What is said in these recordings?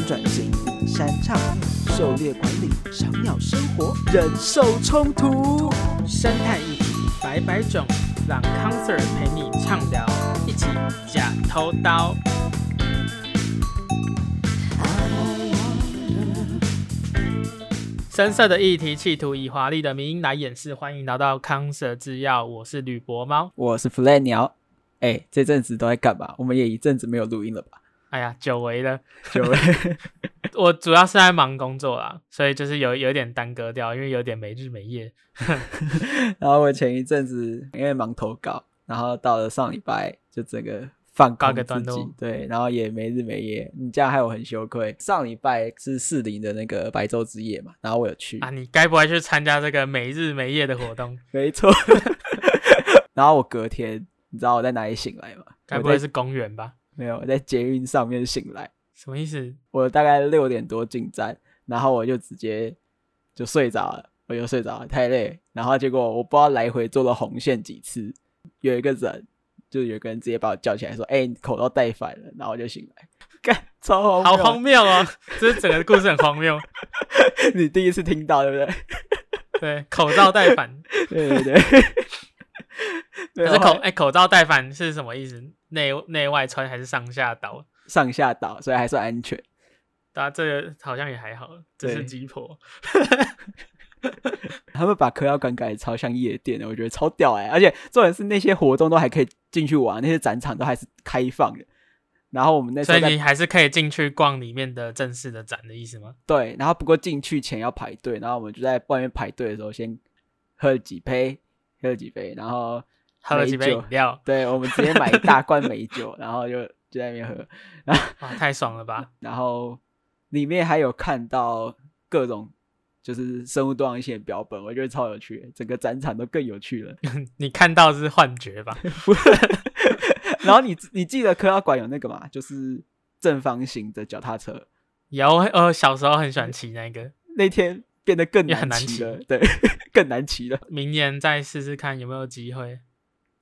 转型、山唱、狩猎管理、小鸟生活、忍受冲突、生态议题百百种，让康 Sir 陪你畅聊，一起假偷刀。深色的议题，企图以华丽的名音来掩饰。欢迎来到康 Sir 制药，我是吕博猫，我是 Fly 鸟。哎，这阵子都在干嘛？我们也一阵子没有录音了吧？哎呀，久违了，久违。我主要是在忙工作啦，所以就是有有点耽搁掉，因为有点没日没夜。然后我前一阵子因为忙投稿，然后到了上礼拜就整个。放高个自己，对，然后也没日没夜，你这样害我很羞愧。上礼拜是四零的那个白昼之夜嘛，然后我有去啊，你该不会去参加这个没日没夜的活动？没错。然后我隔天，你知道我在哪里醒来吗？该不会是公园吧？没有，我在捷运上面醒来。什么意思？我大概六点多进站，然后我就直接就睡着了，我就睡着了，太累。然后结果我不知道来回坐了红线几次，有一个人。就有个人直接把我叫起来说：“哎、欸，你口罩戴反了。”然后我就醒来，干，超荒谬，好荒谬啊！这是整个故事很荒谬。你第一次听到对不对？对，口罩戴反，对对对。可是口哎、欸，口罩戴反是什么意思？内内外穿还是上下倒？上下倒，所以还算安全。大家这个好像也还好，这是鸡婆。他们把嗑药馆改的超像夜店的，我觉得超屌哎、欸！而且重点是那些活动都还可以进去玩，那些展场都还是开放的。然后我们那时候，所以你还是可以进去逛里面的正式的展的意思吗？对，然后不过进去前要排队，然后我们就在外面排队的时候先喝了几杯，喝了几杯，然后喝了几杯饮料。对，我们直接买一大罐美酒，然后就就在那边喝，然后哇，太爽了吧！然后里面还有看到各种。就是生物多样性的标本，我觉得超有趣，整个展场都更有趣了。你看到是幻觉吧？然后你你记得嗑药馆有那个吗？就是正方形的脚踏车。有，呃，小时候很喜欢骑那个。那天变得更难骑了，对，更难骑了。明年再试试看有没有机会，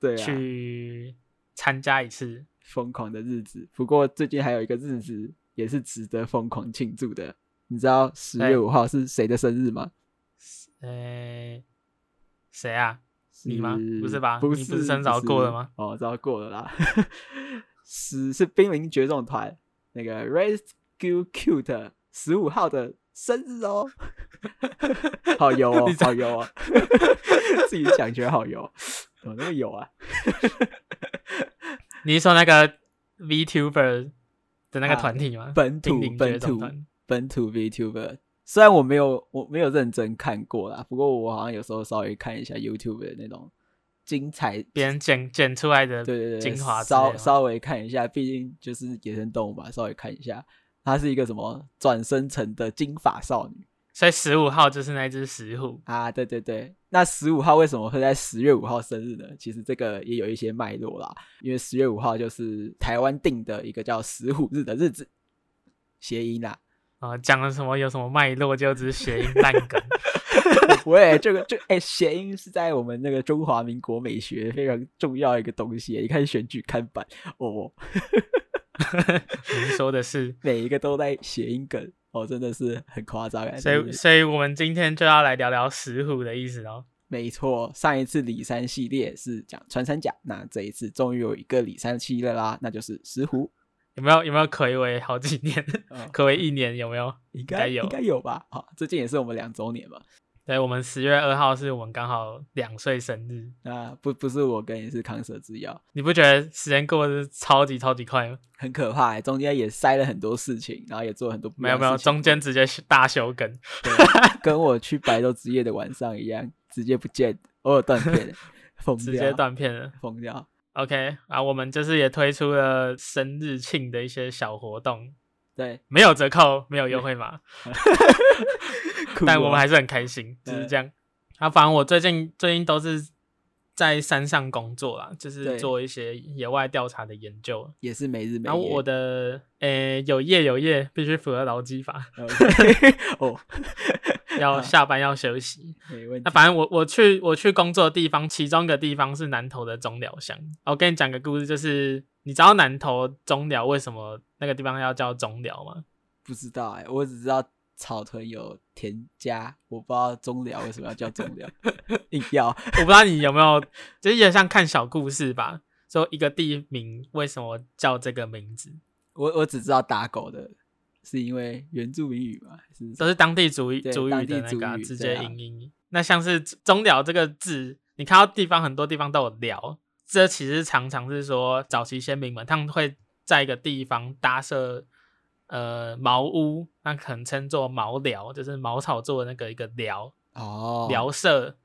对，去参加一次疯狂的日子。不过最近还有一个日子也是值得疯狂庆祝的。你知道十月五号是谁的生日吗？呃，谁啊？你吗？不是吧？不是，你不是生日早过了吗？哦，早过了啦。十是濒临绝种团那个 Rescue Cute 十五号的生日哦，好油哦，好油哦，自己讲觉得好油，怎么那么有啊？你是说那个 VTuber 的那个团体吗？本土本土。本土 VTuber，虽然我没有我没有认真看过啦，不过我好像有时候稍微看一下 YouTube 的那种精彩，别人剪剪出来的，对对对，精华，稍稍微看一下，毕竟就是野生动物嘛，稍微看一下，它是一个什么转生成的金发少女，所以十五号就是那只石虎啊，对对对，那十五号为什么会在十月五号生日呢？其实这个也有一些脉络啦，因为十月五号就是台湾定的一个叫石虎日的日子，谐音啦。啊，讲了什么？有什么脉络？就只是谐音 烂梗。喂，这个就哎，谐、欸、音是在我们那个中华民国美学非常重要一个东西。你看选举看板哦，您说的是每一个都在谐音梗哦，真的是很夸张。所以，所以我们今天就要来聊聊石虎的意思哦。没错，上一次里山系列是讲穿山甲，那这一次终于有一个里山系列啦，那就是石虎。有没有有没有可为好几年？可为一年有没有？应该有，应该有吧。好，最近也是我们两周年嘛。对，我们十月二号是我们刚好两岁生日。啊，不不是我跟你是康 Sir 制药。你不觉得时间过得超级超级快吗？很可怕，中间也塞了很多事情，然后也做了很多。没有没有，中间直接大休更，跟我去白昼之夜的晚上一样，直接不见，偶尔断片，疯掉，直接断片了，疯掉。OK 啊，我们就是也推出了生日庆的一些小活动，对，没有折扣，没有优惠码，但我们还是很开心，就是这样。啊，反正我最近最近都是在山上工作啦，就是做一些野外调查的研究，也是每日。然后我的呃、欸、有夜有夜，必须符合劳基法。哦。要下班要休息，没问题。那反正我我去我去工作的地方，其中一个地方是南投的中寮乡。我跟你讲个故事，就是你知道南投中寮为什么那个地方要叫中寮吗？不知道哎、欸，我只知道草屯有田家，我不知道中寮为什么要叫中寮，硬要，我不知道你有没有，就是有点像看小故事吧，说一个地名为什么叫这个名字。我我只知道打狗的是因为原住民语嘛，是都是当地主语主语的那个、啊、直接音音。那像是中寮这个字，你看到地方很多地方都有寮，这其实常常是说早期先民们他们会在一个地方搭设呃茅屋，那可能称作茅寮，就是茅草做的那个一个寮哦，寮舍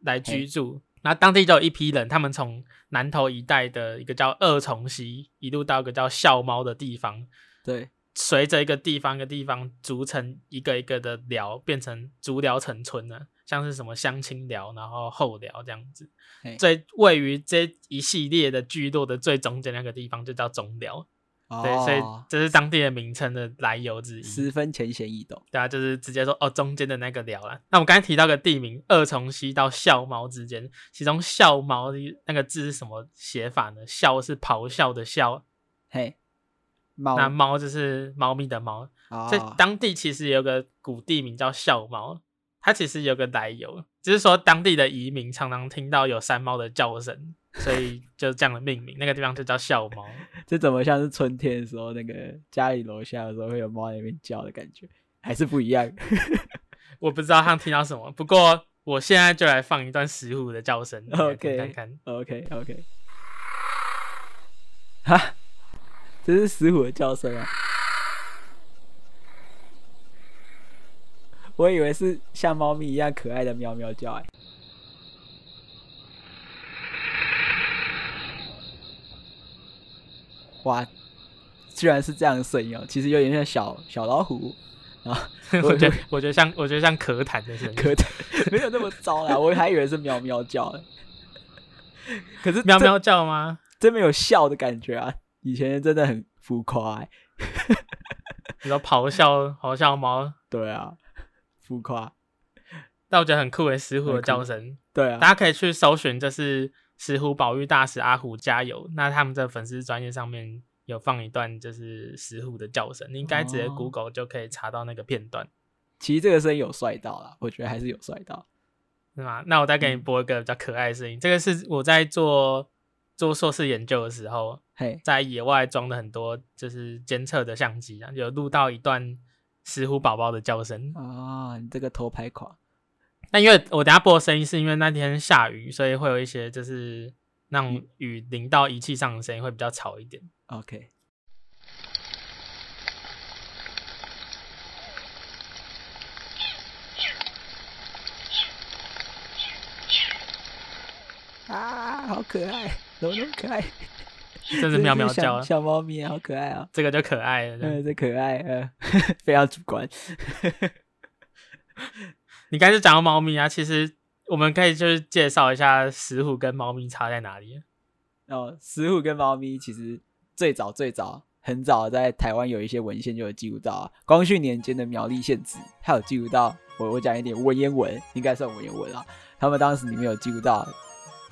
来居住。那当地就有一批人，他们从南投一带的一个叫二重溪，一路到一个叫笑猫的地方。对，随着一个地方一个地方逐成一个一个的寮，变成竹寮成村了。像是什么乡亲寮，然后后寮这样子。最位于这一系列的聚落的最中间那个地方，就叫中寮。哦、对，所以这是当地的名称的来由之一，十分浅显易懂。对啊，就是直接说哦，中间的那个寮啦。那我刚才提到个地名，二重溪到笑猫之间，其中笑猫那个字是什么写法呢？笑是咆哮的笑，嘿，猫，那猫就是猫咪的猫。所以、当地其实有个古地名叫笑猫，它其实有个来由，只、就是说当地的移民常常听到有山猫的叫声。所以就这样的命名，那个地方就叫笑猫。这怎么像是春天的时候，那个家里楼下的时候会有猫在那边叫的感觉，还是不一样？我不知道他们听到什么，不过我现在就来放一段石虎的叫声，OK，看看，OK，OK。Okay, okay. 哈，这是石虎的叫声啊！我以为是像猫咪一样可爱的喵喵叫，哎。哇，居然是这样的声音哦！其实有点像小小老虎啊，我觉得我觉得像我觉得像咳痰的声音，咳痰没有那么糟啦，我还以为是喵喵叫呢。可是喵喵叫吗？真没有笑的感觉啊！以前真的很浮夸、欸，你说咆哮咆哮猫？对啊，浮夸。但我觉得很酷诶，石虎的叫声。对啊，大家可以去搜寻，就是。石虎保育大使阿虎加油！那他们在粉丝专业上面有放一段，就是石虎的叫声，你应该直接 Google 就可以查到那个片段。哦、其实这个声音有帅到啦，我觉得还是有帅到，是吗？那我再给你播一个比较可爱的声音、嗯，这个是我在做做硕士研究的时候，嘿，在野外装的很多就是监测的相机啊，有录到一段石虎宝宝的叫声啊、哦，你这个偷拍狂。那因为我等下播的声音，是因为那天下雨，所以会有一些就是那种雨淋到仪器上的声音会比较吵一点。OK。啊，好可爱，怎么那么可爱？这是喵喵叫，小，小猫咪好可爱啊、哦！这个就可爱了，嗯，这可爱，呃，非常主观。你刚才讲到猫咪啊，其实我们可以就是介绍一下石虎跟猫咪差在哪里。哦，石虎跟猫咪其实最早最早很早在台湾有一些文献就有记录到啊，光绪年间的苗栗县志，它有记录到。我我讲一点文言文，应该算文言文啊。他们当时里面有记录到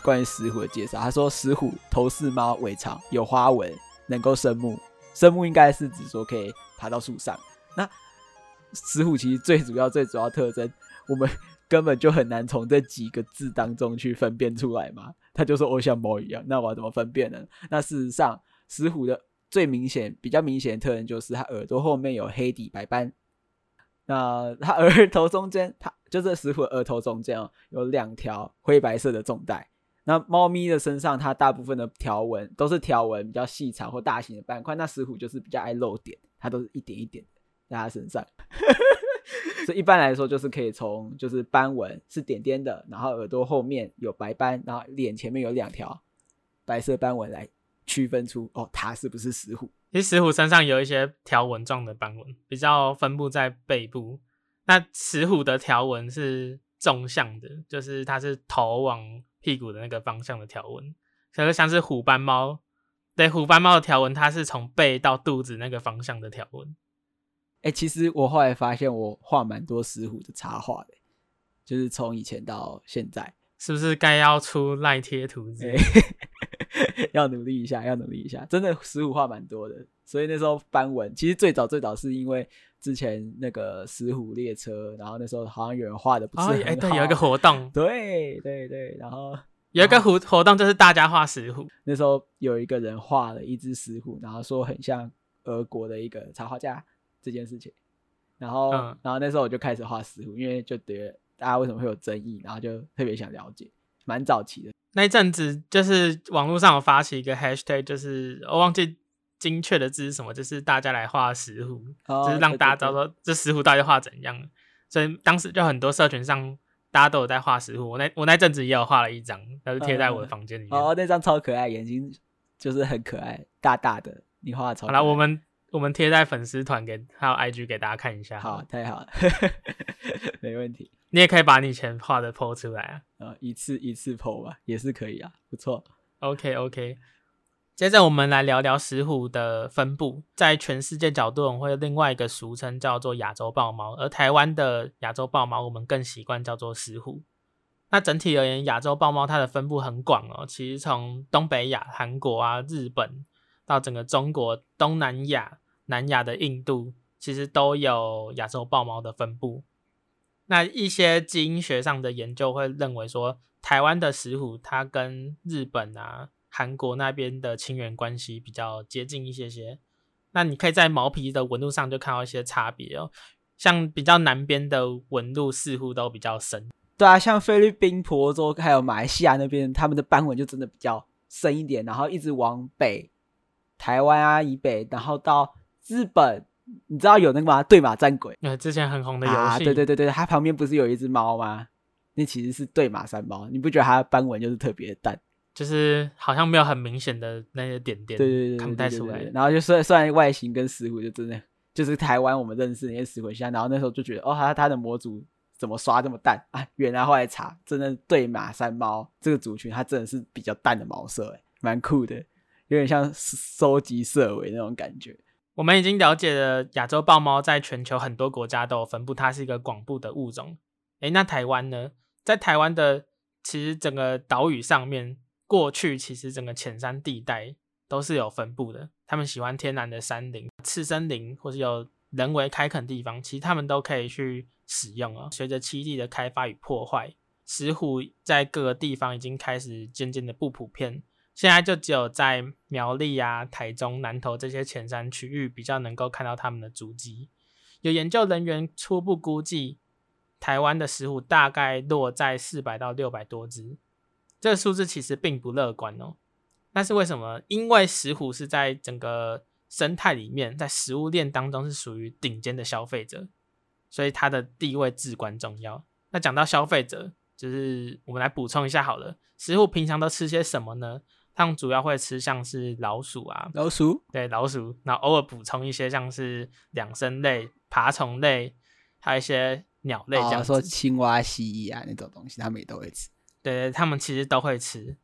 关于石虎的介绍，他说石虎头似猫，尾长，有花纹，能够生木。生木应该是指说可以爬到树上。那石虎其实最主要最主要特征。我们根本就很难从这几个字当中去分辨出来嘛。他就说“我像猫一样”，那我要怎么分辨呢？那事实上，石虎的最明显、比较明显的特征就是它耳朵后面有黑底白斑。那它额 头中间，它就是石虎额头中间哦，有两条灰白色的重带。那猫咪的身上，它大部分的条纹都是条纹比较细长或大型的斑块。那石虎就是比较爱露点，它都是一点一点在它身上。所以一般来说，就是可以从就是斑纹是点点的，然后耳朵后面有白斑，然后脸前面有两条白色斑纹来区分出哦，它是不是石虎？其实石虎身上有一些条纹状的斑纹，比较分布在背部。那石虎的条纹是纵向的，就是它是头往屁股的那个方向的条纹。可是像是虎斑猫，对，虎斑猫的条纹，它是从背到肚子那个方向的条纹。哎、欸，其实我后来发现，我画蛮多石虎的插画的，就是从以前到现在，是不是该要出赖贴图？要努力一下，要努力一下。真的石虎画蛮多的，所以那时候翻文其实最早最早是因为之前那个石虎列车，然后那时候好像有人画的不是很好，哎、对，有一个活动，对对对，然后有一个活活动就是大家画石虎，那时候有一个人画了一只石虎，然后说很像俄国的一个插画家这件事情，然后、嗯、然后那时候我就开始画石虎，因为就觉得大家为什么会有争议，然后就特别想了解。蛮早期的那一阵子，就是网络上有发起一个 hashtag，就是我忘记精确的字是什么，就是大家来画石虎，哦、就是让大家知道说这石虎到底画怎样。所以当时就很多社群上大家都有在画石虎，我那我那阵子也有画了一张，但是贴在我的房间里面。哦，那张超可爱，眼睛就是很可爱，大大的，你画的超。好了，我们我们贴在粉丝团给还有 IG 给大家看一下。好，太好了，没问题。你也可以把你以前画的 po 出来啊，啊，一次一次 po 吧，也是可以啊，不错。OK OK，接着我们来聊聊石虎的分布，在全世界角度，我们会有另外一个俗称叫做亚洲豹猫，而台湾的亚洲豹猫，我们更习惯叫做石虎。那整体而言，亚洲豹猫它的分布很广哦，其实从东北亚、韩国啊、日本到整个中国、东南亚、南亚的印度，其实都有亚洲豹猫的分布。那一些基因学上的研究会认为说，台湾的石虎它跟日本啊、韩国那边的亲缘关系比较接近一些些。那你可以在毛皮的纹路上就看到一些差别哦，像比较南边的纹路似乎都比较深。对啊，像菲律宾、婆罗洲还有马来西亚那边，他们的斑纹就真的比较深一点，然后一直往北，台湾啊以北，然后到日本。你知道有那个吗？对马战鬼，呃，之前很红的游戏，啊，对对对对，它旁边不是有一只猫吗？那其实是对马山猫，你不觉得它的斑纹就是特别的淡，就是好像没有很明显的那些点点，对对对，看不太出来。然后就算虽然外形跟石虎就真的就是台湾我们认识那些石虎像，然后那时候就觉得哦，它它的模组怎么刷这么淡啊？原来后来查，真的对马山猫这个族群它真的是比较淡的毛色，诶，蛮酷的，有点像收集色尾那种感觉。我们已经了解了亚洲豹猫在全球很多国家都有分布，它是一个广布的物种。诶，那台湾呢？在台湾的其实整个岛屿上面，过去其实整个浅山地带都是有分布的。他们喜欢天然的山林、次森林，或是有人为开垦地方，其实他们都可以去使用啊。随着栖地的开发与破坏，石虎在各个地方已经开始渐渐的不普遍。现在就只有在苗栗啊、台中、南投这些浅山区域比较能够看到它们的足迹。有研究人员初步估计，台湾的石虎大概落在四百到六百多只，这个数字其实并不乐观哦。但是为什么？因为石虎是在整个生态里面，在食物链当中是属于顶尖的消费者，所以它的地位至关重要。那讲到消费者，就是我们来补充一下好了，石虎平常都吃些什么呢？他们主要会吃像是老鼠啊，老鼠，对老鼠，然后偶尔补充一些像是两生类、爬虫类，还有一些鸟类，这样说青蛙、蜥蜴啊那种东西，他们也都会吃。对对，他们其实都会吃。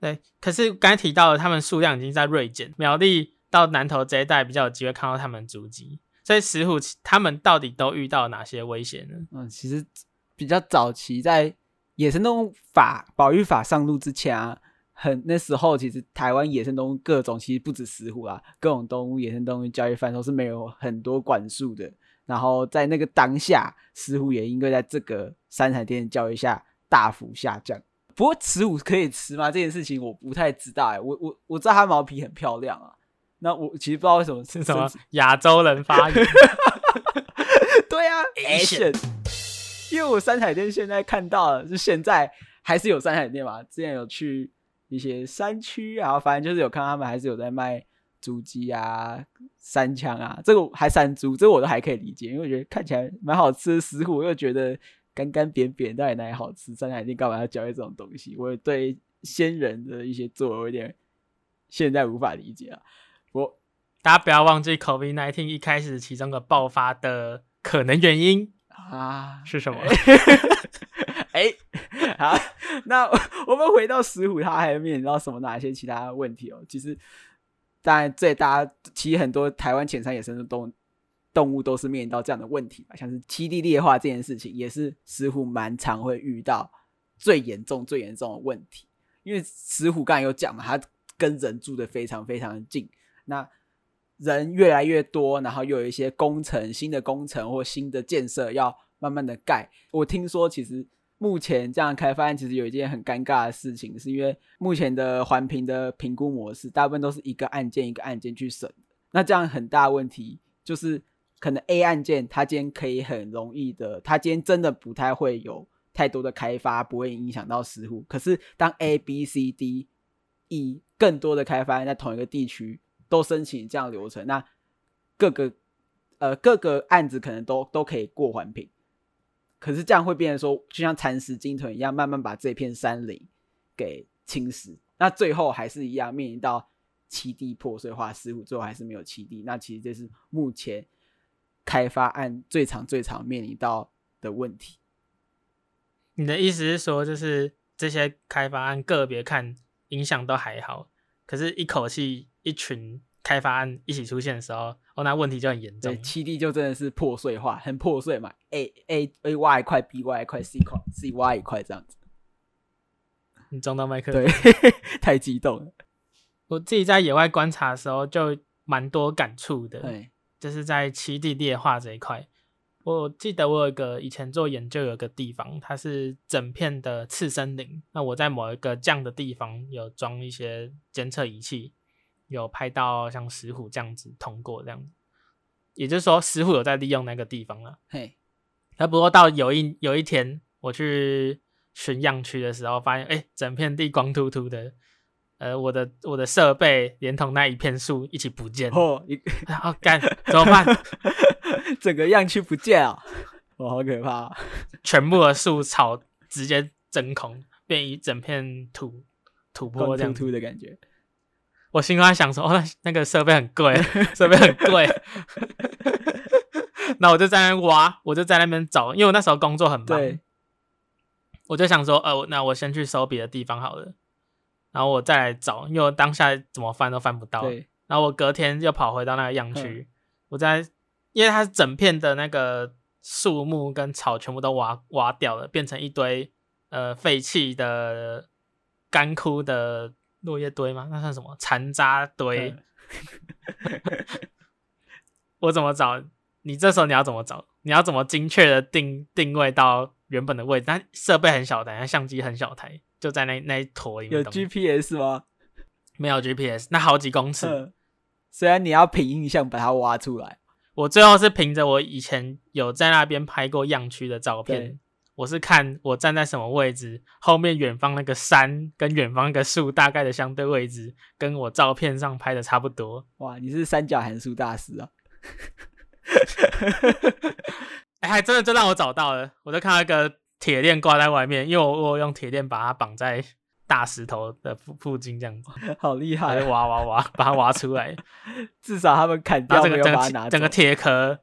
对，可是刚才提到的，他们数量已经在锐减，苗栗到南投这一带比较有机会看到他们足迹。所以石虎，他们到底都遇到哪些危险呢？嗯，其实比较早期在野生动物法保育法上路之前啊。很那时候，其实台湾野生动物各种其实不止石虎啦，各种动物野生动物交易贩售是没有很多管束的。然后在那个当下，石虎也应该在这个山海店交易下大幅下降。不过石虎可以吃吗？这件事情我不太知道哎、欸。我我我知道它毛皮很漂亮啊。那我其实不知道为什么是什么亚洲人发 言。对啊，Asian。因为我三彩店现在看到了，是现在还是有三彩店嘛？之前有去。一些山区啊，反正就是有看他们还是有在卖竹鸡啊、山枪啊，这个还山猪，这个我都还可以理解，因为我觉得看起来蛮好吃的。石虎又觉得干干扁扁，到底哪里好吃？山海店干嘛要交易这种东西？我对仙人的一些作为有点现在无法理解啊。我大家不要忘记，COVID-19 一开始其中的爆发的可能原因啊是什么？哎、好，那 我们回到石虎，它还面临到什么哪些其他问题哦？其实，当然最大，其实很多台湾浅山野生的动动物都是面临到这样的问题吧，像是栖地劣化这件事情，也是石虎蛮常会遇到最严重、最严重的问题。因为石虎刚才有讲嘛，它跟人住的非常非常的近。那人越来越多，然后又有一些工程、新的工程或新的建设要慢慢的盖。我听说，其实目前这样开发案其实有一件很尴尬的事情，是因为目前的环评的评估模式，大部分都是一个案件一个案件去审。那这样很大问题就是，可能 A 案件它今天可以很容易的，它今天真的不太会有太多的开发，不会影响到实户。可是当 A、B、C、D、E 更多的开发案在同一个地区都申请这样流程，那各个呃各个案子可能都都可以过环评。可是这样会变成说，就像蚕食鲸豚一样，慢慢把这片山林给侵蚀。那最后还是一样面临到栖地破碎化，实户最后还是没有栖地。那其实这是目前开发案最常、最常面临到的问题。你的意思是说，就是这些开发案个别看影响都还好，可是一口气一群。开发案一起出现的时候，哦，那问题就很严重。七 D 就真的是破碎化，很破碎嘛。，A A A Y 一块，B Y 一块，C 块 C Y 一块这样子。你撞到麦克？对，太激动了。我自己在野外观察的时候，就蛮多感触的。对，就是在七 D 裂化这一块。我记得我有一个以前做研究，有个地方，它是整片的次生林。那我在某一个这样的地方有装一些监测仪器。有拍到像石虎这样子通过这样子，也就是说石虎有在利用那个地方了。嘿，那不过到有一有一天我去巡样区的时候，发现哎、欸，整片地光秃秃的，呃，我的我的设备连同那一片树一起不见。哦，你好干怎么办？整个样区不见啊！我、哦、好可怕、啊，全部的树草直接真空，变一整片土土坡这样秃秃的感觉。我心中在想说，哦，那那个设备很贵，设备很贵。那我就在那挖，我就在那边找，因为我那时候工作很忙。对。我就想说，呃，那我先去收别的地方好了，然后我再来找，因为我当下怎么翻都翻不到。对。然后我隔天又跑回到那个样区，我在，因为它整片的那个树木跟草全部都挖挖掉了，变成一堆呃废弃的干枯的。落叶堆吗？那算什么？残渣堆。我怎么找？你这时候你要怎么找？你要怎么精确的定定位到原本的位置？但设备很小台，相机很小台，就在那那一坨里面。有 GPS 吗？没有 GPS，那好几公尺。虽然你要凭印象把它挖出来，我最后是凭着我以前有在那边拍过样区的照片。我是看我站在什么位置，后面远方那个山跟远方那个树大概的相对位置，跟我照片上拍的差不多。哇，你是三角函数大师啊！哎、欸，还真的就让我找到了，我就看到一个铁链挂在外面，因为我我用铁链把它绑在大石头的附附近，这样子。好厉害！挖挖挖，把它挖出来。至少他们砍掉，这个。整个铁壳，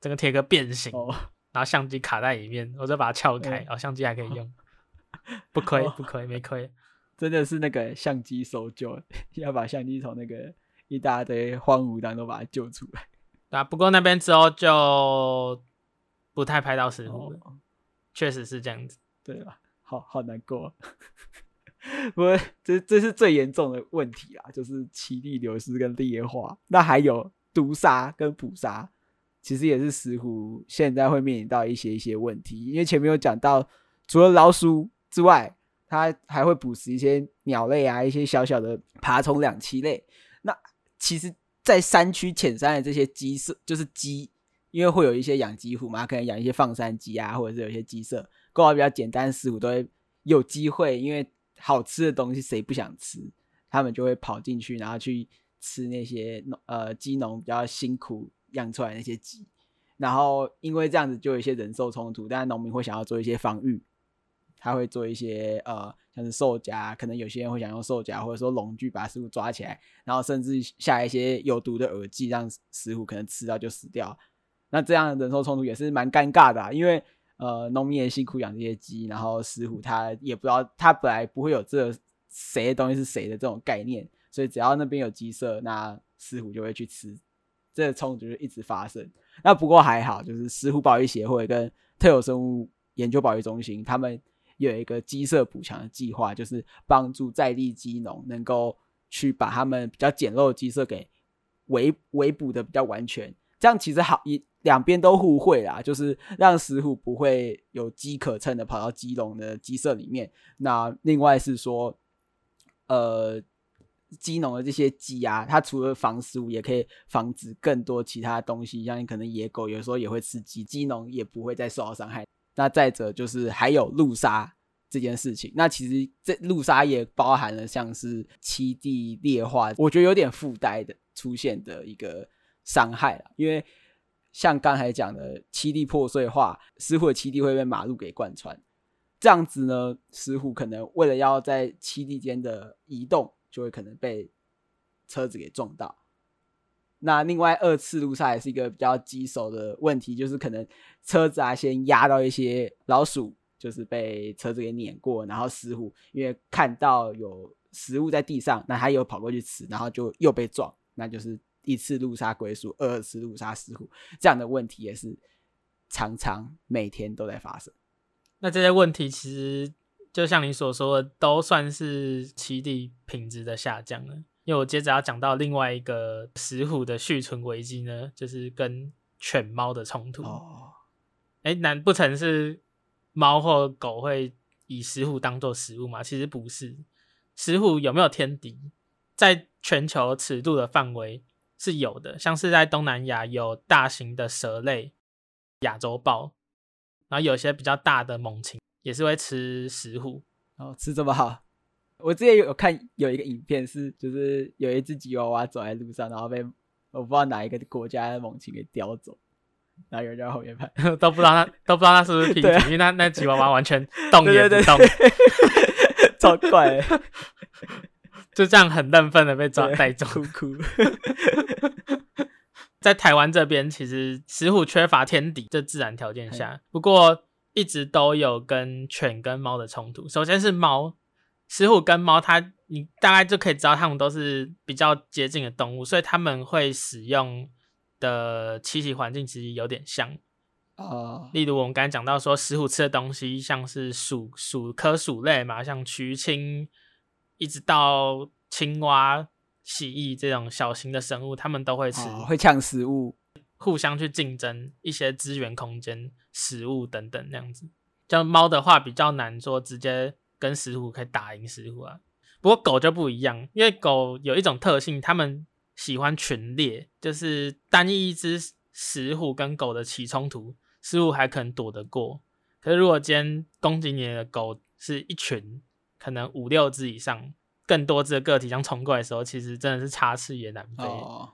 整个铁壳变形。哦然后相机卡在里面，我再把它撬开，然后、哦、相机还可以用，不亏不亏没亏，真的是那个相机搜救，要把相机从那个一大堆荒芜当中把它救出来。啊，不过那边之后就不太拍到实物了，哦、确实是这样子，对吧？好好难过，不过这这是最严重的问题啊，就是栖地流失跟劣化，那还有毒杀跟捕杀。其实也是石虎现在会面临到一些一些问题，因为前面有讲到，除了老鼠之外，它还会捕食一些鸟类啊，一些小小的爬虫两栖类。那其实，在山区浅山的这些鸡舍，就是鸡，因为会有一些养鸡户嘛，可能养一些放山鸡啊，或者是有一些鸡舍，构造比较简单，石虎都会有机会，因为好吃的东西谁不想吃，他们就会跑进去，然后去吃那些呃鸡农比较辛苦。养出来那些鸡，然后因为这样子就有一些人兽冲突，但是农民会想要做一些防御，他会做一些呃像是兽夹，可能有些人会想用兽夹或者说笼具把食虎抓起来，然后甚至下一些有毒的饵剂，让石虎可能吃到就死掉。那这样的人兽冲突也是蛮尴尬的啊，因为呃农民也辛苦养这些鸡，然后石虎他也不知道他本来不会有这谁的东西是谁的这种概念，所以只要那边有鸡舍，那石虎就会去吃。这个冲突就一直发生。那不过还好，就是石虎保育协会跟特有生物研究保育中心，他们有一个鸡舍补强的计划，就是帮助在地鸡农能够去把他们比较简陋的鸡舍给围围补的比较完全，这样其实好一两边都互惠啦，就是让石虎不会有机可乘的跑到基隆的鸡舍里面。那另外是说，呃，鸡农的这些鸡啊，它除了防食物，也可以防止更多其他东西，像你可能野狗有时候也会吃鸡，鸡农也不会再受到伤害。那再者就是还有路杀这件事情，那其实这路杀也包含了像是七地劣化，我觉得有点附带的出现的一个伤害了，因为像刚才讲的七地破碎化，石虎的栖地会被马路给贯穿。这样子呢，石虎可能为了要在七地间的移动，就会可能被车子给撞到。那另外二次路杀也是一个比较棘手的问题，就是可能车子啊先压到一些老鼠，就是被车子给碾过，然后石虎因为看到有食物在地上，那他又跑过去吃，然后就又被撞，那就是一次路杀归属，二次路杀石虎，这样的问题也是常常每天都在发生。那这些问题其实就像你所说的，都算是栖地品质的下降了。因为我接着要讲到另外一个石虎的续存危机呢，就是跟犬猫的冲突。哦，哎，难不成是猫或狗会以石虎当做食物吗？其实不是。石虎有没有天敌，在全球尺度的范围是有的，像是在东南亚有大型的蛇类，亚洲豹。然后有些比较大的猛禽也是会吃石虎，哦，吃这么好。我之前有看有一个影片，是就是有一只吉娃娃走在路上，然后被我不知道哪一个国家的猛禽给叼走，然后有人在后面拍，都不知道他都不知道他是不是 平体，因为那那吉娃娃完全动也不动，超怪，就这样很嫩粉的被抓带走，哭哭。在台湾这边，其实石虎缺乏天敌这自然条件下，不过一直都有跟犬跟猫的冲突。首先是猫，石虎跟猫，它你大概就可以知道，它们都是比较接近的动物，所以他们会使用的栖息环境其实有点像。哦，例如我们刚才讲到说，石虎吃的东西像是鼠鼠科鼠类嘛，像渠青，一直到青蛙。蜥蜴这种小型的生物，它们都会吃，哦、会抢食物，互相去竞争一些资源、空间、食物等等那样子。像猫的话，比较难说直接跟石虎可以打赢石虎啊。不过狗就不一样，因为狗有一种特性，它们喜欢群猎，就是单一一只石虎跟狗的起冲突，石虎还可能躲得过。可是如果今天攻击你的狗是一群，可能五六只以上。更多只的个体这样冲过来的时候，其实真的是插翅也难飞。Oh.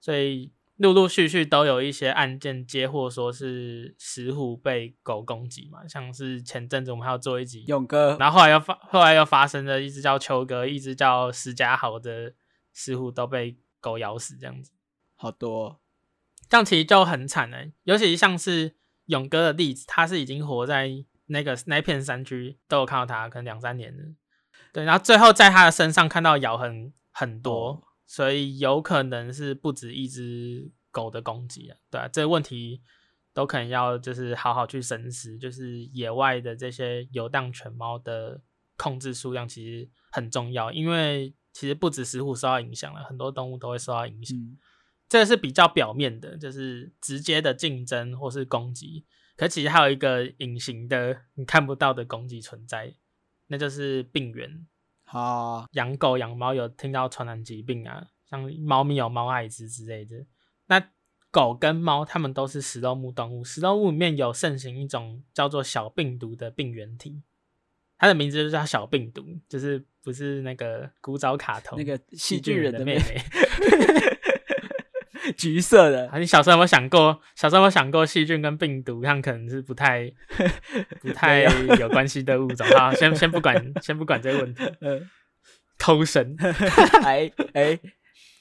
所以陆陆续续都有一些案件接获，说是石虎被狗攻击嘛，像是前阵子我们还要做一集勇哥，然后后来又发，后来又发生了一只叫秋哥，一只叫石家豪的石虎都被狗咬死，这样子好多、哦，这样其实就很惨哎，尤其像是勇哥的例子，他是已经活在那个那片山区，都有看到他，可能两三年了。对，然后最后在他的身上看到咬痕很多，哦，所以有可能是不止一只狗的攻击啊。对啊，这个问题都可能要就是好好去深思，就是野外的这些游荡犬猫的控制数量其实很重要，因为其实不止食虎受到影响了，很多动物都会受到影响。嗯，这是比较表面的，就是直接的竞争或是攻击，可其实还有一个隐形的你看不到的攻击存在。那就是病原，好，养狗养猫有听到传染疾病啊，像猫咪有猫艾滋之类的。那狗跟猫它们都是食肉目动物，食肉目里面有盛行一种叫做小病毒的病原体，它的名字就叫小病毒，就是不是那个古早卡通那个细菌人的妹妹。橘色的，你小时候有没有想过？小时候有没有想过细菌跟病毒，它可能是不太、不太有关系的物种？好，先先不管，先不管这个问题。嗯，偷神，哎哎，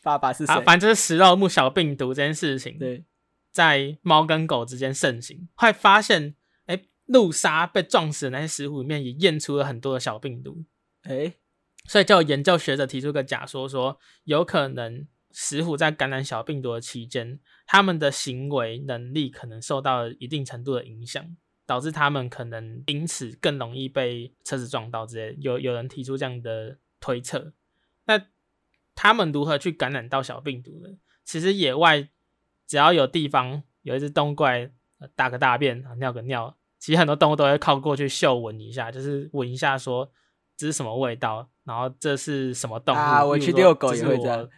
爸爸是谁？反正就是食肉目小病毒这件事情，对，在猫跟狗之间盛行，会发现，哎，路杀被撞死的那些石虎里面也验出了很多的小病毒，哎，所以就有研究学者提出个假说，说有可能。石虎在感染小病毒的期间，他们的行为能力可能受到一定程度的影响，导致他们可能因此更容易被车子撞到之类的。有有人提出这样的推测。那他们如何去感染到小病毒呢？其实野外只要有地方有一只动物过来大个大便尿个尿，其实很多动物都会靠过去嗅闻一下，就是闻一下说这是什么味道，然后这是什么动物啊？我去遛狗也会这样。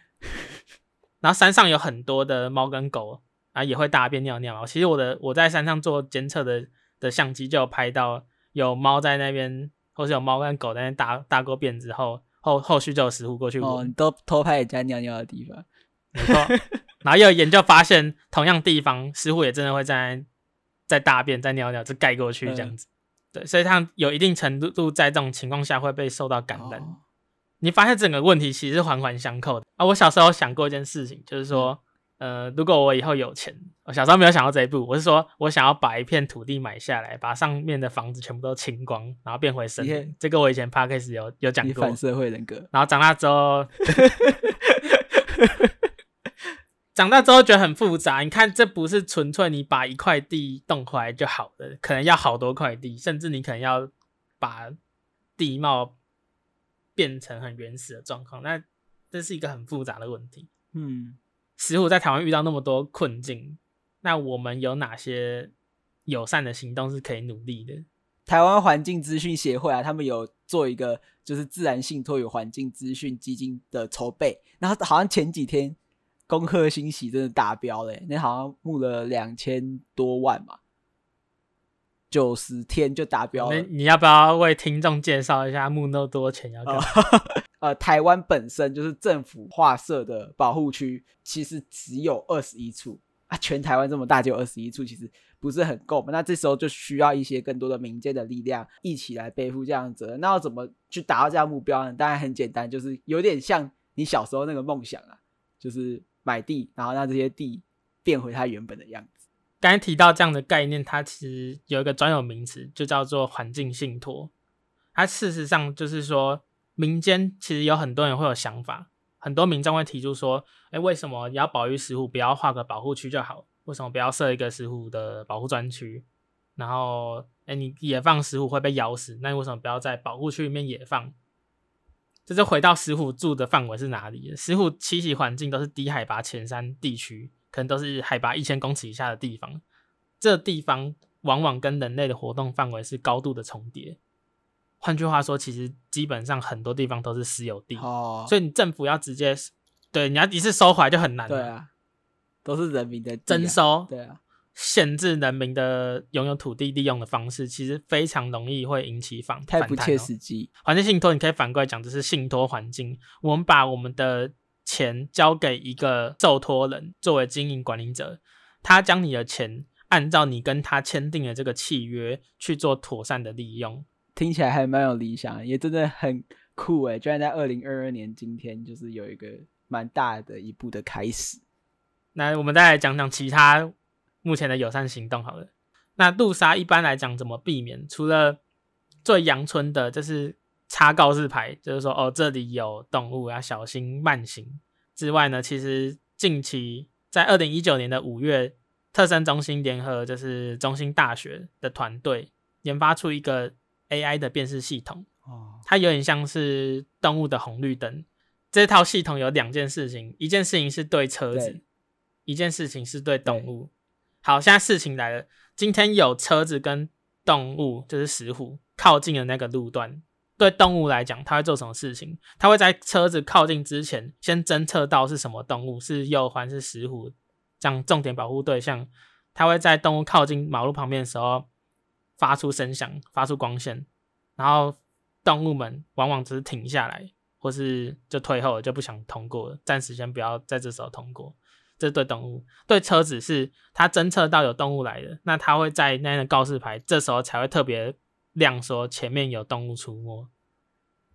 然后山上有很多的猫跟狗啊，也会大便尿尿。其实我的我在山上做监测的的相机就有拍到有猫在那边，或是有猫跟狗在那边大大过便之后，后后续就有食物过去闻。哦，你都偷拍人家尿尿的地方，没错。然后又有研究发现，同样地方食物也真的会在在大便在尿尿，就盖过去这样子。嗯、对，所以它有一定程度在这种情况下会被受到感染。哦你发现整个问题其实是环环相扣的啊！我小时候想过一件事情，就是说，呃，如果我以后有钱，我小时候没有想到这一步，我是说我想要把一片土地买下来，把上面的房子全部都清光，然后变回森林。这个我以前 Podcast 有有讲过。反社会人格。然后长大之后，长大之后觉得很复杂。你看，这不是纯粹你把一块地动回来就好了，可能要好多块地，甚至你可能要把地貌。变成很原始的状况，那这是一个很复杂的问题。嗯，石虎在台湾遇到那么多困境，那我们有哪些友善的行动是可以努力的？台湾环境资讯协会啊，他们有做一个就是自然信托与环境资讯基金的筹备，然后好像前几天恭贺新喜真的达标了，那好像募了两千多万嘛。九十天就达标了，你要不要为听众介绍一下募那么多钱要干嘛？呃，台湾本身就是政府划设的保护区，其实只有二十一处啊，全台湾这么大就有二十一处，其实不是很够嘛。那这时候就需要一些更多的民间的力量一起来背负这样的责任。那要怎么去达到这样目标呢？当然很简单，就是有点像你小时候那个梦想啊，就是买地，然后让这些地变回它原本的样子。刚才提到这样的概念，它其实有一个专有名词，就叫做环境信托。它事实上就是说，民间其实有很多人会有想法，很多民众会提出说：“哎，为什么你要保育石虎，不要划个保护区就好？为什么不要设一个石虎的保护专区？然后，哎，你野放石虎会被咬死，那你为什么不要在保护区里面野放？”这就回到石虎住的范围是哪里？石虎栖息环境都是低海拔浅山地区。可能都是海拔一千公尺以下的地方，这地方往往跟人类的活动范围是高度的重叠。换句话说，其实基本上很多地方都是私有地，哦，所以你政府要直接对你要一次收回来就很难。对啊，都是人民的征收，对啊，限制人民的拥有土地利用的方式，其实非常容易会引起反太不切实际。环境信托，你可以反过来讲，这是信托环境。我们把我们的钱交给一个受托人作为经营管理者，他将你的钱按照你跟他签订的这个契约去做妥善的利用，听起来还蛮有理想，也真的很酷诶，居然在二零二二年今天，就是有一个蛮大的一步的开始。那我们再来讲讲其他目前的友善行动好了。那路杀一般来讲怎么避免？除了最阳春的，就是。插告示牌，就是说哦，这里有动物，要小心慢行。之外呢，其实近期在二零一九年的五月，特生中心联合就是中心大学的团队研发出一个 AI 的辨识系统。哦，它有点像是动物的红绿灯。这套系统有两件事情，一件事情是对车子，一件事情是对动物。好，现在事情来了，今天有车子跟动物，就是石虎靠近的那个路段。对动物来讲，它会做什么事情？它会在车子靠近之前，先侦测到是什么动物，是鼬獾，是石虎，这样重点保护对象。它会在动物靠近马路旁边的时候，发出声响，发出光线，然后动物们往往只是停下来，或是就退后了，就不想通过了，暂时先不要在这时候通过。这对动物，对车子是它侦测到有动物来的，那它会在那个告示牌，这时候才会特别。亮说前面有动物出没，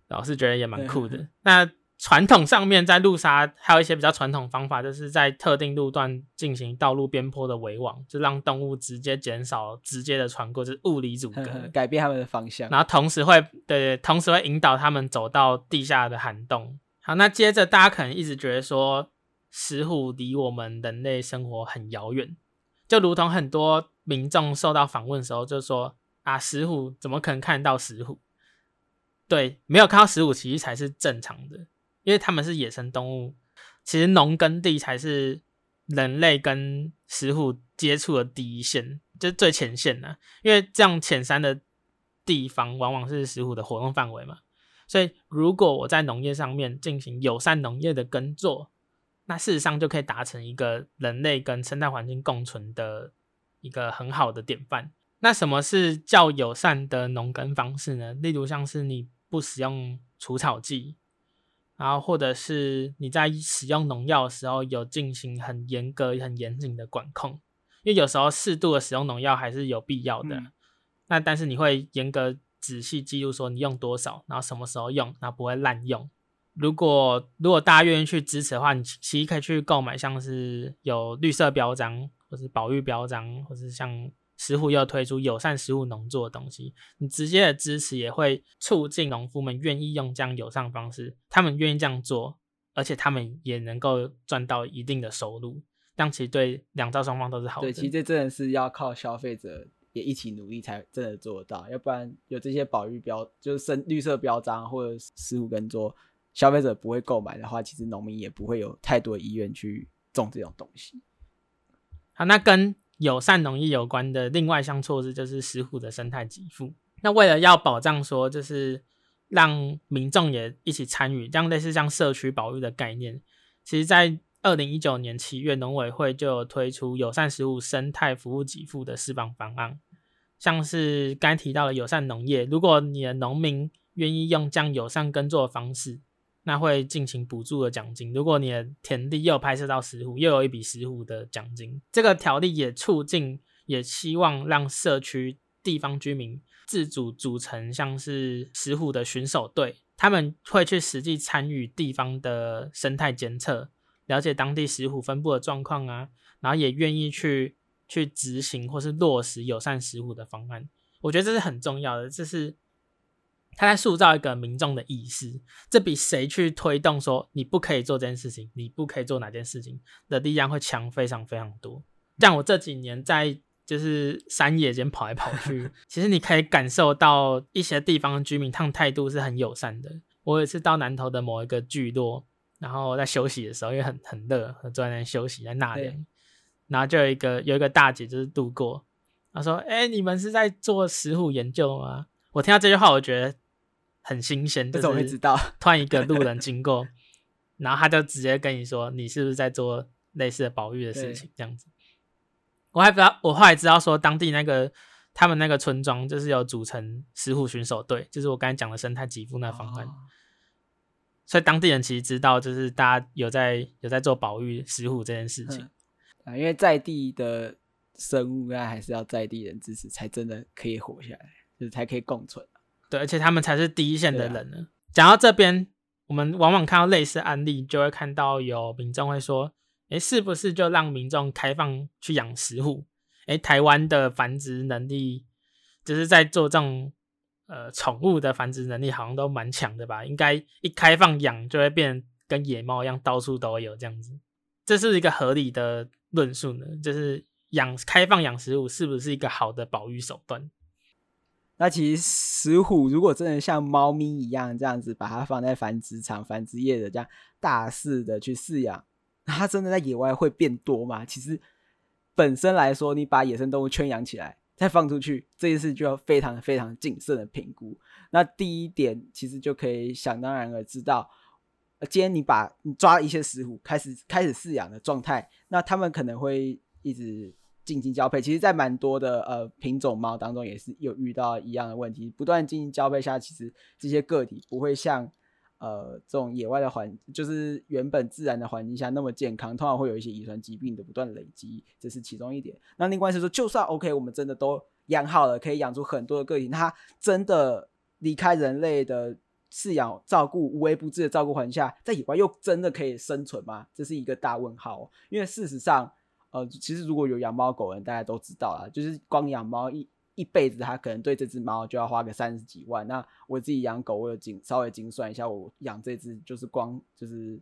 老是觉得也蛮酷的。那传统上面在路杀还有一些比较传统方法，就是在特定路段进行道路边坡的围网，就让动物直接减少直接的穿过，就是物理阻隔，改变他们的方向。然后同时会对，同时会引导他们走到地下的涵洞。好，那接着大家可能一直觉得说，石虎离我们人类生活很遥远，就如同很多民众受到访问的时候就说。啊，石虎怎么可能看到石虎？对，没有看到石虎其实才是正常的。因为他们是野生动物。其实农耕地才是人类跟石虎接触的第一线，就是最前线的。因为这样浅山的地方往往是石虎的活动范围嘛。所以如果我在农业上面进行友善农业的耕作，那事实上就可以达成一个人类跟生态环境共存的一个很好的典范。那什么是较友善的农耕方式呢？例如像是你不使用除草剂。然后，或者是你在使用农药的时候，有进行很严格、很严谨的管控，因为有时候适度的使用农药还是有必要的。嗯、那但是你会严格仔细记录说你用多少，然后什么时候用，然后不会滥用。如果如果大家愿意去支持的话，你其实可以去购买像是有绿色标章，或是保育标章，或是像。石虎又推出友善食物农作的东西，你直接的支持也会促进农夫们愿意用这样友善方式，他们愿意这样做，而且他们也能够赚到一定的收入，这样其实对两造双方都是好的。对，其实这真的是要靠消费者也一起努力才真的做得到，要不然有这些保育标，就是深绿色标章或者食虎耕作，消费者不会购买的话，其实农民也不会有太多意愿去种这种东西。好，那跟。友善农业有关的另外一项措施就是石虎的生态给付。那为了要保障说，就是让民众也一起参与，这样类似像社区保育的概念。其实，在二零一九年七月，农委会就有推出友善食物生态服务给付的释放方案，像是刚提到的友善农业，如果你的农民愿意用这样友善耕作的方式。那会进行补助的奖金，如果你的田地又拍摄到石虎，又有一笔石虎的奖金。这个条例也促进，也希望让社区地方居民自主组成像是石虎的巡守队，他们会去实际参与地方的生态监测，了解当地石虎分布的状况啊，然后也愿意去去执行或是落实友善石虎的方案。我觉得这是很重要的，这是。他在塑造一个民众的意识，这比谁去推动说你不可以做这件事情，你不可以做哪件事情的力量会强非常非常多。像我这几年在就是山野间跑来跑去，其实你可以感受到一些地方的居民，他们态度是很友善的。我有一次到南投的某一个聚落，然后在休息的时候，因为很很热，坐在那休息在纳凉，然后就有一个有一个大姐就是路过，她说：“哎、欸，你们是在做石虎研究吗？”我听到这句话，我觉得。很新鲜，这种会知道。突然一个路人 经过，然后他就直接跟你说：“你是不是在做类似的保育的事情？”这样子，我还不知道。我后来知道说，当地那个他们那个村庄就是有组成石虎巡守队，就是我刚才讲的生态给付那方案。哦。所以当地人其实知道，就是大家有在有在做保育石虎这件事情。啊，因为在地的生物啊，还是要在地人支持，才真的可以活下来，就是才可以共存。对，而且他们才是第一线的人呢。讲、啊、到这边，我们往往看到类似案例，就会看到有民众会说：“诶，是不是就让民众开放去养石虎？诶，台湾的繁殖能力，就是在做这种呃宠物的繁殖能力，好像都蛮强的吧？应该一开放养，就会变跟野猫一样，到处都有这样子。这是一个合理的论述呢？就是养开放养食物，是不是一个好的保育手段？”那其实石虎如果真的像猫咪一样这样子，把它放在繁殖场、繁殖业的这样大肆的去饲养，它真的在野外会变多吗？其实本身来说，你把野生动物圈养起来再放出去，这件事就要非常非常谨慎的评估。那第一点，其实就可以想当然而知道，今天你把你抓一些石虎开始开始饲养的状态，那他们可能会一直。进行交配，其实，在蛮多的呃品种猫当中，也是有遇到一样的问题。不断进行交配下，其实这些个体不会像呃这种野外的环，就是原本自然的环境下那么健康，通常会有一些遗传疾病的不断累积，这是其中一点。那另外是说，就算 OK，我们真的都养好了，可以养出很多的个体，它真的离开人类的饲养、照顾、无微不至的照顾环境下，在野外又真的可以生存吗？这是一个大问号。因为事实上。呃，其实如果有养猫狗人，大家都知道啦，就是光养猫一一辈子，他可能对这只猫就要花个三十几万。那我自己养狗，我有精稍微精算一下，我养这只就是光就是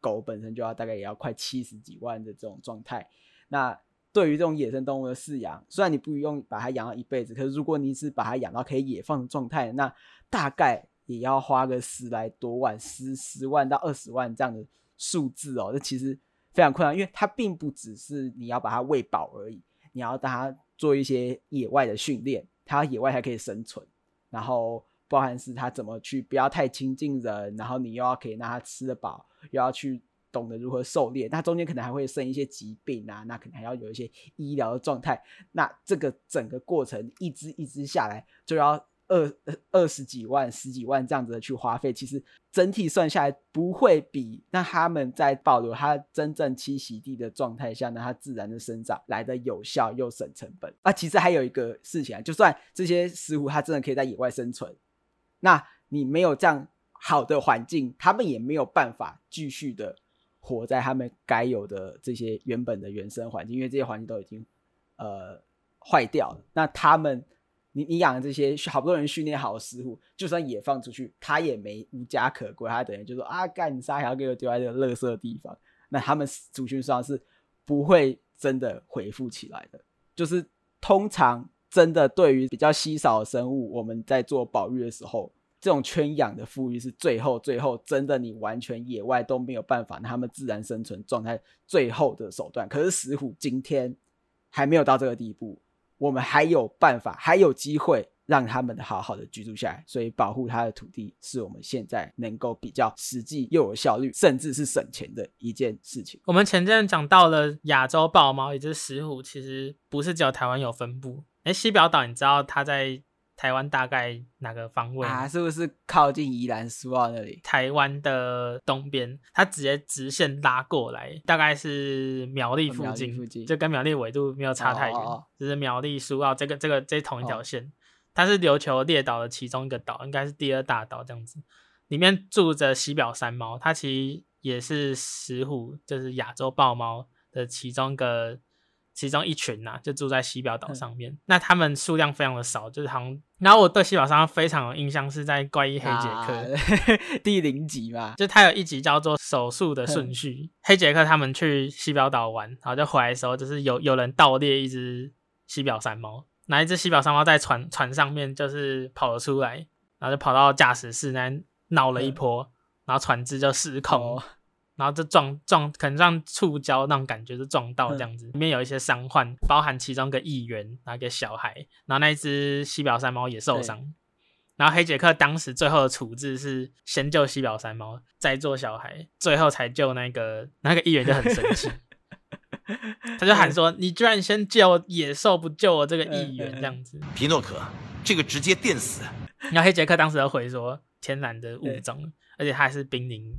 狗本身就要大概也要快七十几万的这种状态。那对于这种野生动物的饲养，虽然你不用把它养到一辈子，可是如果你是把它养到可以野放的状态，那大概也要花个十来多万，十十万到二十万这样的数字哦，这其实非常困难，因为它并不只是你要把它喂饱而已，你要让它做一些野外的训练，它野外还可以生存，然后包含是它怎么去不要太亲近人，然后你又要可以让它吃得饱，又要去懂得如何狩猎，那中间可能还会生一些疾病啊，那可能还要有一些医疗的状态，那这个整个过程一只一只下来就要。二二十几万、十几万这样子的去花费，其实整体算下来不会比那他们在保留它真正栖息地的状态下，那它自然的生长来的有效又省成本啊。其实还有一个事情啊，就算这些石虎它真的可以在野外生存，那你没有这样好的环境，他们也没有办法继续的活在他们该有的这些原本的原生环境，因为这些环境都已经呃坏掉了。那他们。你你养的这些好多人训练好的石虎，就算也放出去，它也没无家可归，它等于就说啊，干你杀小给我丢在这个垃圾的地方，那他们族群上是不会真的恢复起来的。就是通常真的对于比较稀少的生物，我们在做保育的时候，这种圈养的复育是最后最后真的你完全野外都没有办法，他们自然生存状态最后的手段。可是石虎今天还没有到这个地步。我们还有办法，还有机会让他们好好的居住下来，所以保护他的土地是我们现在能够比较实际又有效率，甚至是省钱的一件事情。我们前阵讲到了亚洲豹猫，也就是石虎，其实不是只有台湾有分布。哎，西表岛，你知道它在？台湾大概哪个方位啊？是不是靠近宜兰苏澳那里？台湾的东边，它直接直线拉过来，大概是苗栗附近，哦、附近就跟苗栗纬度没有差太远，就、哦、是苗栗苏澳这个这个这同一条线。哦、它是琉球列岛的其中一个岛，应该是第二大岛这样子。里面住着西表山猫，它其实也是石虎，就是亚洲豹猫的其中一个。其中一群呐、啊，就住在西表岛上面。嗯、那他们数量非常的少，就是好像。然后我对西表山猫非常有印象，是在《怪医黑杰克 》啊、第零集嘛，就他有一集叫做《手术的顺序》。嗯、黑杰克他们去西表岛玩，然后就回来的时候，就是有有人盗猎一只西表山猫，那一只西表山猫在船船上面就是跑了出来，然后就跑到驾驶室那闹了一波，嗯、然后船只就失控。哦然后就撞撞，可能像触礁那种感觉，就撞到这样子。里面有一些伤患，包含其中一个议员，那个小孩，然后那一只西表山猫也受伤。然后黑杰克当时最后的处置是先救西表山猫，再做小孩，最后才救那个那个议员就很生气，他就喊说：“你居然先救野兽，不救我这个议员？”这样子。皮诺可，这个直接电死。然后黑杰克当时就回说：“天然的物种，而且它还是濒临。”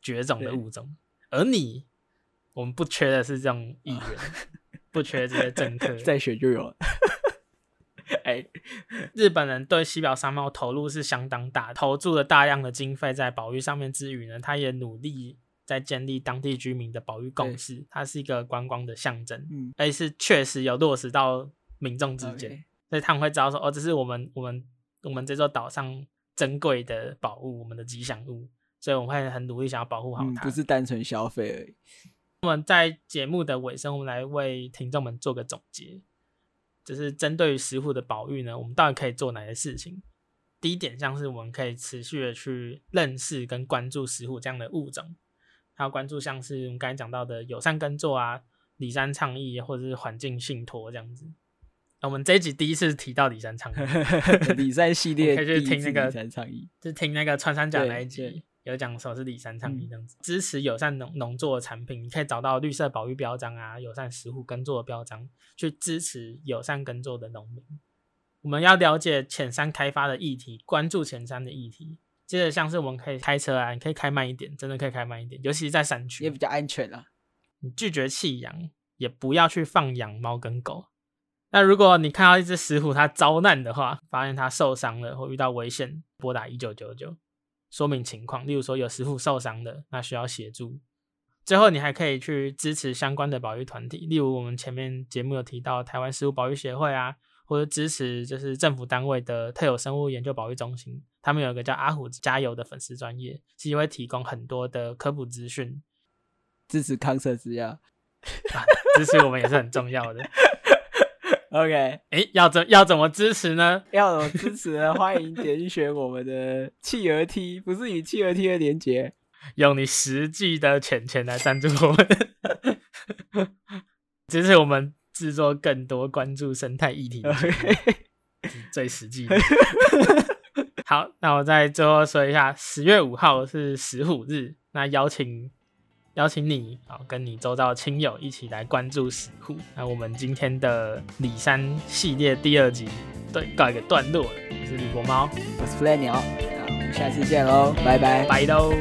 绝种的物种，而你，我们不缺的是这种议员，不缺这些政客，再选就有了。哎，日本人对西表山猫投入是相当大，投注了大量的经费在保育上面之余呢，他也努力在建立当地居民的保育共识。它是一个观光的象征，嗯，而是确实有落实到民众之间.所以他们会知道说，哦，这是我们我们我们这座岛上珍贵的宝物，我们的吉祥物。所以我们会很努力想要保护好它，不是单纯消费而已。我们在节目的尾声，我们来为听众们做个总结，就是针对于石虎的保育呢，我们到底可以做哪些事情？第一点，像是我们可以持续的去认识跟关注石虎这样的物种，还有关注像是我们刚才讲到的友善耕作啊、里山倡议或者是环境信托这样子。我们这一集第一次提到里山倡议，里山系列可以去听那个就听那个穿山甲那一集。有讲说是里山倡议这样子，嗯、支持友善农农作的产品，你可以找到绿色保育标章啊，友善食虎耕作的标章，去支持友善耕作的农民。我们要了解浅山开发的议题，关注浅山的议题。接着像是我们可以开车啊，你可以开慢一点，真的可以开慢一点，尤其是在山区也比较安全啊。你拒绝弃养，也不要去放养猫跟狗。那如果你看到一只石虎它遭难的话，发现它受伤了或遇到危险，拨打一九九九。说明情况，例如说有师傅受伤的，那需要协助。最后，你还可以去支持相关的保育团体，例如我们前面节目有提到台湾食物保育协会啊，或者支持就是政府单位的特有生物研究保育中心，他们有一个叫阿虎加油的粉丝专业，其实会提供很多的科普资讯，支持康 Sir 之呀，支持我们也是很重要的。OK，哎，要怎要怎么支持呢？要怎么支持呢？欢迎点选我们的企鹅 T，不是与企鹅 T 的连接，用你实际的钱钱来赞助我们，支持我们制作更多关注生态议题 最实际的。好，那我再最后说一下，十月五号是石虎日，那邀请邀请你啊，跟你周遭亲友一起来关注死户。那我们今天的李三系列第二集，对，告一个段落了。我是李国猫，我是 Fly 鸟，那我们下次见喽，拜拜，拜喽。